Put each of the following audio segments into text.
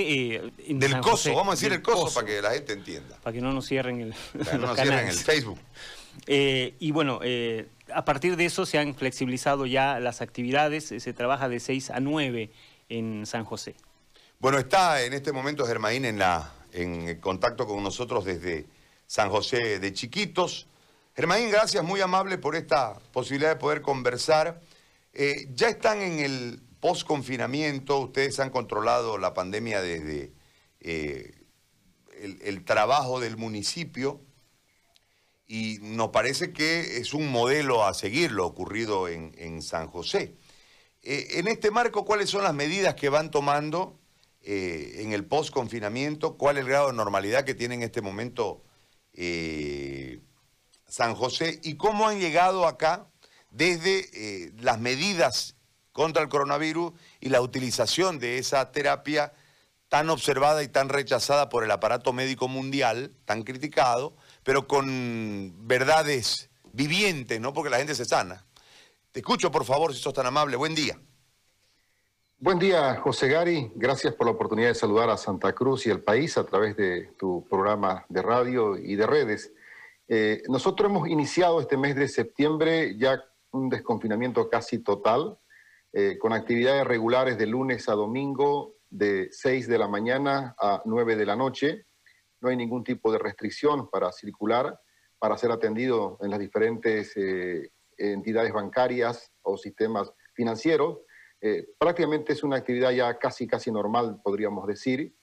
Eh, Del San coso, José, vamos a decir el coso, para que la gente entienda. para que no nos cierren el, Para que no nos cierren el Facebook. Eh, y bueno, eh, a partir de eso se han flexibilizado ya las actividades, eh, se trabaja de 6 a 9 en San José. Bueno, está en este momento Germaín en, la, en contacto con nosotros desde San José de Chiquitos. Germaín, gracias, muy amable por esta posibilidad de poder conversar. Ya están en el post-confinamiento, ustedes han controlado la pandemia desde eh, el, trabajo del municipio y nos parece que es un modelo a seguir lo ocurrido en, San José. Eh, en este marco, ¿cuáles son las medidas que van tomando eh, en el post-confinamiento? ¿Cuál es el grado de normalidad que tiene en este momento San José? ¿Y cómo han llegado acá desde las medidas contra el coronavirus y la utilización de esa terapia tan observada y tan rechazada por el aparato médico mundial, tan criticado, pero con verdades vivientes, ¿no? Porque la gente se sana. Te escucho, por favor, si sos tan amable. Buen día. Buen día, José Gary. Gracias por la oportunidad de saludar a Santa Cruz y al país a través de tu programa de radio y de redes. Eh, nosotros hemos iniciado este mes de septiembre ya un desconfinamiento casi total, eh, con actividades regulares de lunes a domingo de 6 de la mañana a 9 de la noche. No hay ningún tipo de restricción para circular, para ser atendido en las diferentes eh, entidades bancarias o sistemas financieros. Eh, prácticamente es una actividad ya casi, casi normal, podríamos decir.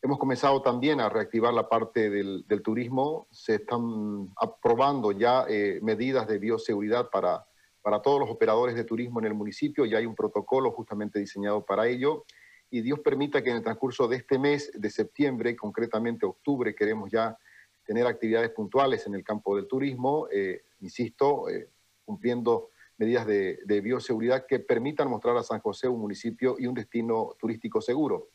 Hemos comenzado también a reactivar la parte del, del turismo. Se están aprobando ya eh, medidas de bioseguridad para, para todos los operadores de turismo en el municipio. Ya hay un protocolo justamente diseñado para ello. Y Dios permita que en el transcurso de este mes de septiembre, concretamente octubre, queremos ya tener actividades puntuales en el campo del turismo, eh, insisto, eh, cumpliendo medidas de, de, bioseguridad que permitan mostrar a San José un municipio y un destino turístico seguro.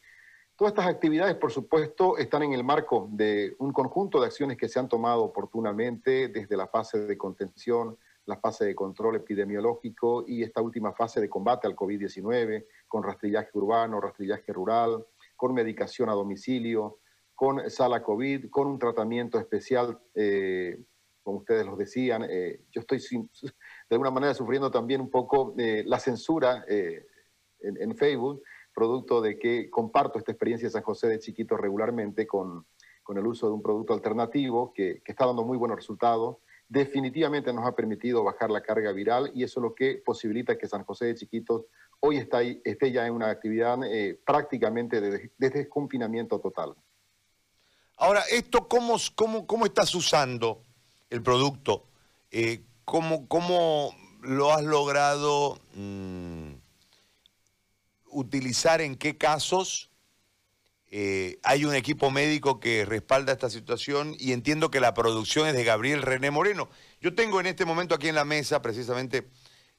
Todas estas actividades, por supuesto, están en el marco de un conjunto de acciones que se han tomado oportunamente desde la fase de contención, la fase de control epidemiológico y esta última fase de combate al COVID-19, con rastrillaje urbano, rastrillaje rural, con medicación a domicilio, con sala COVID, con un tratamiento especial, eh, como ustedes lo decían. Eh, yo estoy sin, de alguna manera sufriendo también un poco eh, la censura en, en, Facebook, producto de que comparto esta experiencia de San José de Chiquito regularmente con, con el uso de un producto alternativo que está dando muy buenos resultados definitivamente nos ha permitido bajar la carga viral y eso es lo que posibilita que San José de Chiquitos hoy está esté ya en una actividad eh, prácticamente de, de, desconfinamiento total. Ahora, ¿esto cómo, cómo, cómo estás usando el producto? Eh, ¿cómo, ¿Cómo lo has logrado mmm, utilizar? ¿En qué casos? Eh, hay un equipo médico que respalda esta situación y entiendo que la producción es de Gabriel René Moreno. Yo tengo en este momento aquí en la mesa precisamente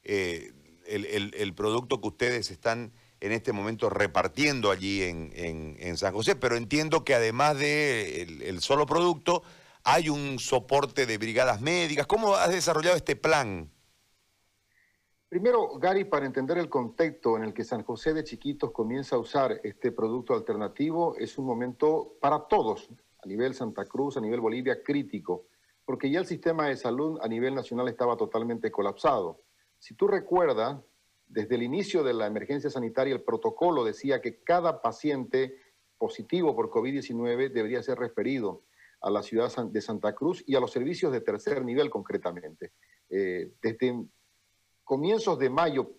eh, el, el, el, producto que ustedes están en este momento repartiendo allí en, San José, pero entiendo que además de el solo producto hay un soporte de brigadas médicas. ¿Cómo has desarrollado este plan? Primero, Gary, para entender el contexto en el que San José de Chiquitos comienza a usar este producto alternativo, es un momento para todos, a nivel Santa Cruz, a nivel Bolivia, crítico, porque ya el sistema de salud a nivel nacional estaba totalmente colapsado. Si tú recuerdas, desde el inicio de la emergencia sanitaria, el protocolo decía que cada paciente positivo por COVID-19 debería ser referido a la ciudad de Santa Cruz y a los servicios de tercer nivel concretamente. Eh, desde comienzos de mayo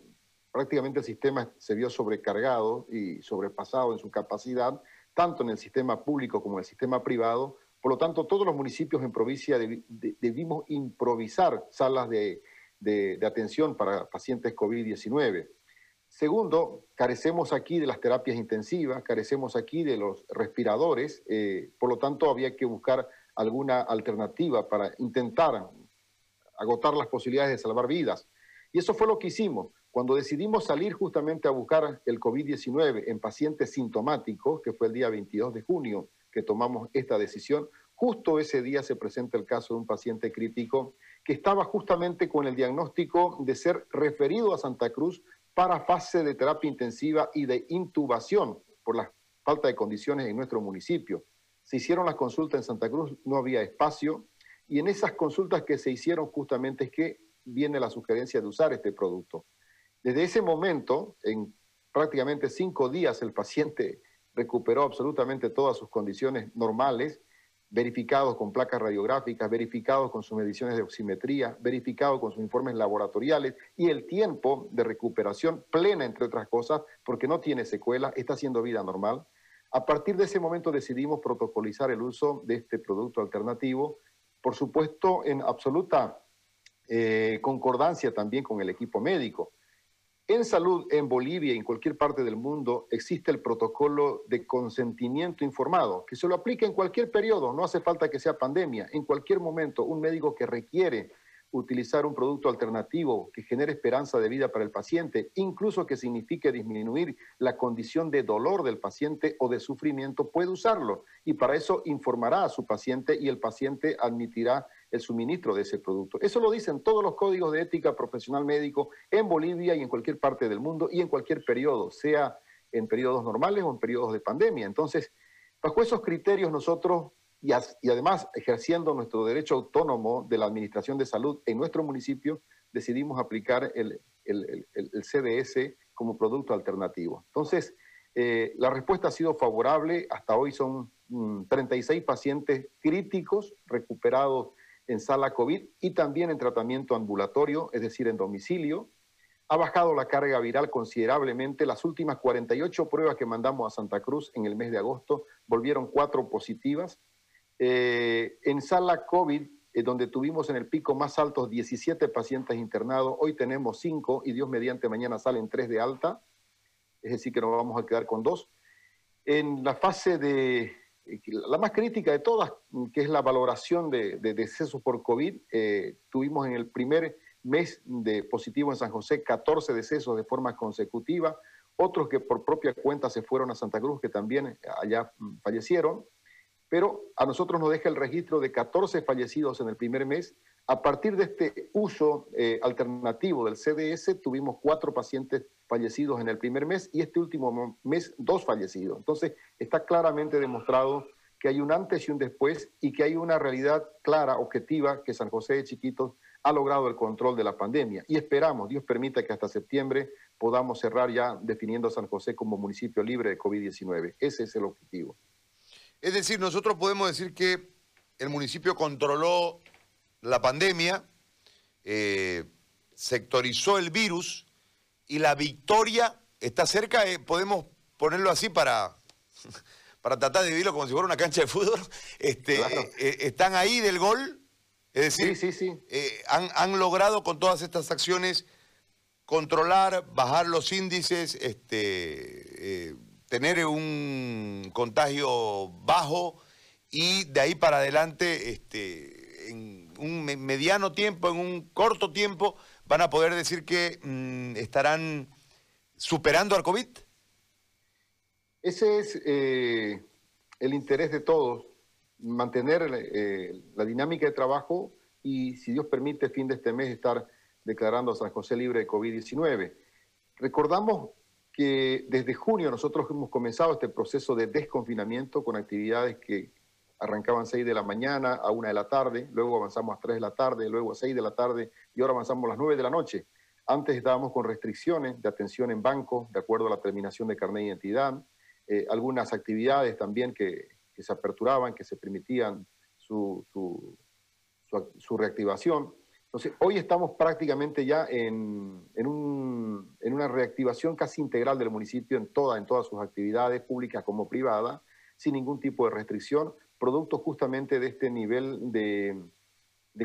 prácticamente el sistema se vio sobrecargado y sobrepasado en su capacidad, tanto en el sistema público como en el sistema privado. Por lo tanto, todos los municipios en provincia deb debimos improvisar salas de, de, de atención para pacientes COVID-19. Segundo, carecemos aquí de las terapias intensivas, carecemos aquí de los respiradores, eh, por lo tanto había que buscar alguna alternativa para intentar agotar las posibilidades de salvar vidas. Y eso fue lo que hicimos. Cuando decidimos salir justamente a buscar el COVID-19 en pacientes sintomáticos, que fue el día 22 de junio que tomamos esta decisión, justo ese día se presenta el caso de un paciente crítico que estaba justamente con el diagnóstico de ser referido a Santa Cruz para fase de terapia intensiva y de intubación por las falta de condiciones en nuestro municipio. Se hicieron las consultas en Santa Cruz, no había espacio, y en esas consultas que se hicieron justamente es que viene la sugerencia de usar este producto. Desde ese momento, en prácticamente cinco días, el paciente recuperó absolutamente todas sus condiciones normales, verificados con placas radiográficas, verificados con sus mediciones de oximetría, verificados con sus informes laboratoriales y el tiempo de recuperación plena, entre otras cosas, porque no tiene secuelas, está haciendo vida normal. A partir de ese momento decidimos protocolizar el uso de este producto alternativo, por supuesto en absoluta eh, concordancia también con el equipo médico. En salud, en Bolivia y en cualquier parte del mundo, existe el protocolo de consentimiento informado, que se lo aplica en cualquier periodo, no hace falta que sea pandemia. En cualquier momento, un médico que requiere utilizar un producto alternativo que genere esperanza de vida para el paciente, incluso que signifique disminuir la condición de dolor del paciente o de sufrimiento, puede usarlo. Y para eso informará a su paciente y el paciente admitirá el suministro de ese producto. Eso lo dicen todos los códigos de ética profesional médico en Bolivia y en cualquier parte del mundo y en cualquier periodo, sea en periodos normales o en periodos de pandemia. Entonces, bajo esos criterios nosotros, y, además ejerciendo nuestro derecho autónomo de la Administración de Salud en nuestro municipio, decidimos aplicar el, CDS como producto alternativo. Entonces, eh, la respuesta ha sido favorable. Hasta hoy son 36 mm, pacientes críticos recuperados en sala COVID y también en tratamiento ambulatorio, es decir, en domicilio. Ha bajado la carga viral considerablemente. Las últimas 48 pruebas que mandamos a Santa Cruz en el mes de agosto volvieron cuatro positivas. Eh, en sala COVID, eh, donde tuvimos en el pico más alto 17 pacientes internados, hoy tenemos 5 y Dios mediante mañana salen 3 de alta, es decir, que nos vamos a quedar con 2. En la fase de la más crítica de todas, que es la valoración de, decesos por COVID. Eh, tuvimos en el primer mes de positivo en San José 14 decesos de forma consecutiva, otros que por propia cuenta se fueron a Santa Cruz, que también allá fallecieron, pero a nosotros nos deja el registro de 14 fallecidos en el primer mes. A partir de este uso eh, alternativo del CDS, tuvimos cuatro pacientes fallecidos en el primer mes y este último mes dos fallecidos. Entonces, está claramente demostrado que hay un antes y un después y que hay una realidad clara, objetiva, que San José de Chiquitos ha logrado el control de la pandemia. Y esperamos, Dios permita que hasta septiembre podamos cerrar ya definiendo a San José como municipio libre de COVID-19. Ese es el objetivo. Es decir, nosotros podemos decir que el municipio controló la pandemia, eh, sectorizó el virus y la victoria está cerca, eh, podemos ponerlo así para, para tratar de vivirlo como si fuera una cancha de fútbol, este, eh, están ahí del gol, es decir, sí, sí, sí. Han, logrado con todas estas acciones controlar, bajar los índices, este, tener un contagio bajo y de ahí para adelante, este, en un mediano tiempo, en un corto tiempo, van a poder decir que mm, estarán superando al COVID? Ese es eh, el interés de todos, mantener eh, la dinámica de trabajo y, si Dios permite, fin de este mes estar declarando a San José libre de COVID-19. Recordamos que desde junio nosotros hemos comenzado este proceso de desconfinamiento con actividades que arrancaban 6 de la mañana a 1 de la tarde, luego avanzamos a 3 de la tarde, luego a 6 de la tarde y ahora avanzamos a las 9 de la noche. Antes estábamos con restricciones de atención en banco, de acuerdo a la terminación de carnet de identidad, eh, algunas actividades también que, se aperturaban, que se permitían su, su, reactivación. Entonces, hoy estamos prácticamente ya en, en, un, en, una reactivación casi integral del municipio en, toda, en todas sus actividades, públicas como privadas, sin ningún tipo de restricción, producto justamente de este nivel de,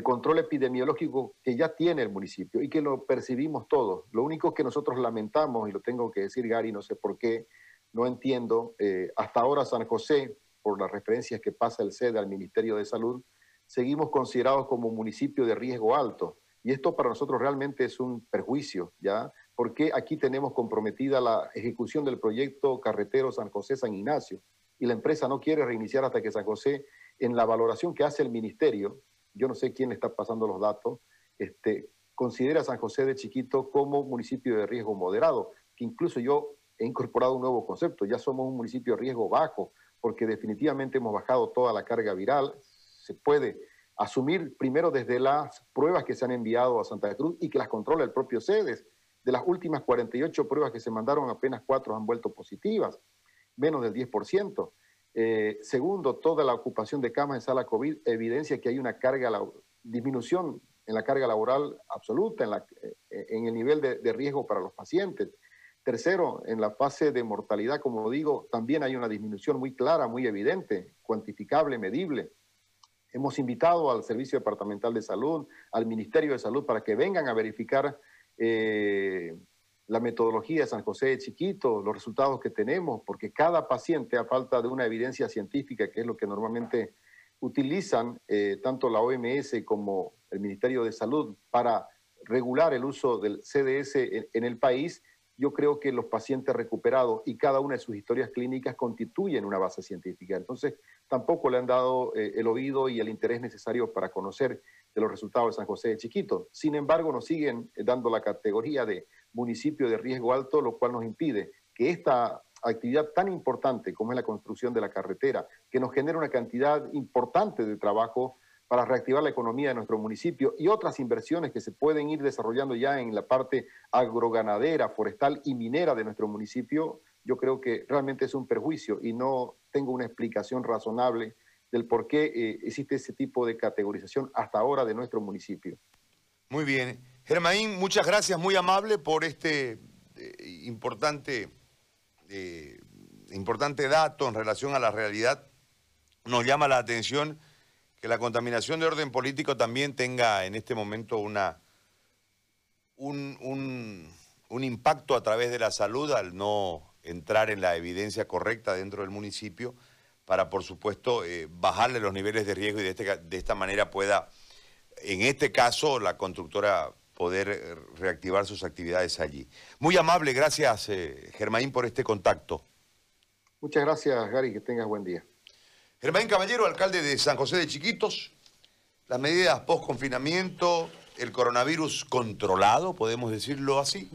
control epidemiológico que ya tiene el municipio y que lo percibimos todos. Lo único que nosotros lamentamos, y lo tengo que decir Gary, no sé por qué, no entiendo, eh, hasta ahora San José, por las referencias que pasa el sede al Ministerio de Salud, seguimos considerados como un municipio de riesgo alto. Y esto para nosotros realmente es un perjuicio, ¿ya? Porque aquí tenemos comprometida la ejecución del proyecto carretero San José-San Ignacio, y la empresa no quiere reiniciar hasta que San José, en la valoración que hace el ministerio, yo no sé quién le está pasando los datos, este, considera a San José de Chiquito como municipio de riesgo moderado, que incluso yo he incorporado un nuevo concepto. Ya somos un municipio de riesgo bajo, porque definitivamente hemos bajado toda la carga viral. Se puede asumir primero desde las pruebas que se han enviado a Santa Cruz y que las controla el propio CEDES. De las últimas 48 pruebas que se mandaron, apenas cuatro han vuelto positivas, menos del 10%. Eh, segundo, toda la ocupación de camas en sala COVID evidencia que hay una carga, la, disminución en la carga laboral absoluta, en, la, eh, en el nivel de, riesgo para los pacientes. Tercero, en la fase de mortalidad, como digo, también hay una disminución muy clara, muy evidente, cuantificable, medible. Hemos invitado al Servicio Departamental de Salud, al Ministerio de Salud, para que vengan a verificar eh, la metodología de San José de Chiquito, los resultados que tenemos, porque cada paciente, a falta de una evidencia científica, que es lo que normalmente utilizan eh, tanto la OMS como el Ministerio de Salud para regular el uso del CDS en, el país, yo creo que los pacientes recuperados y cada una de sus historias clínicas constituyen una base científica. Entonces, tampoco le han dado eh, el oído y el interés necesario para conocer los resultados de San José de Chiquito. Sin embargo, nos siguen eh, dando la categoría de municipio de riesgo alto, lo cual nos impide que esta actividad tan importante como es la construcción de la carretera, que nos genera una cantidad importante de trabajo para reactivar la economía de nuestro municipio y otras inversiones que se pueden ir desarrollando ya en la parte agroganadera, forestal y minera de nuestro municipio, yo creo que realmente es un perjuicio y no tengo una explicación razonable del por qué eh, existe ese tipo de categorización hasta ahora de nuestro municipio. Muy bien. Germaín, muchas gracias, muy amable por este eh, importante, eh, importante dato en relación a la realidad. Nos llama la atención que la contaminación de orden político también tenga en este momento una, un, un, impacto a través de la salud al no entrar en la evidencia correcta dentro del municipio para, por supuesto, eh, bajarle los niveles de riesgo y de, este, de, esta manera pueda, en este caso, la constructora poder eh, reactivar sus actividades allí. Muy amable, gracias eh, Germaín por este contacto. Muchas gracias Gary, que tengas buen día. Germaín Caballero, alcalde de San José de Chiquitos, las medidas post-confinamiento, el coronavirus controlado, podemos decirlo así.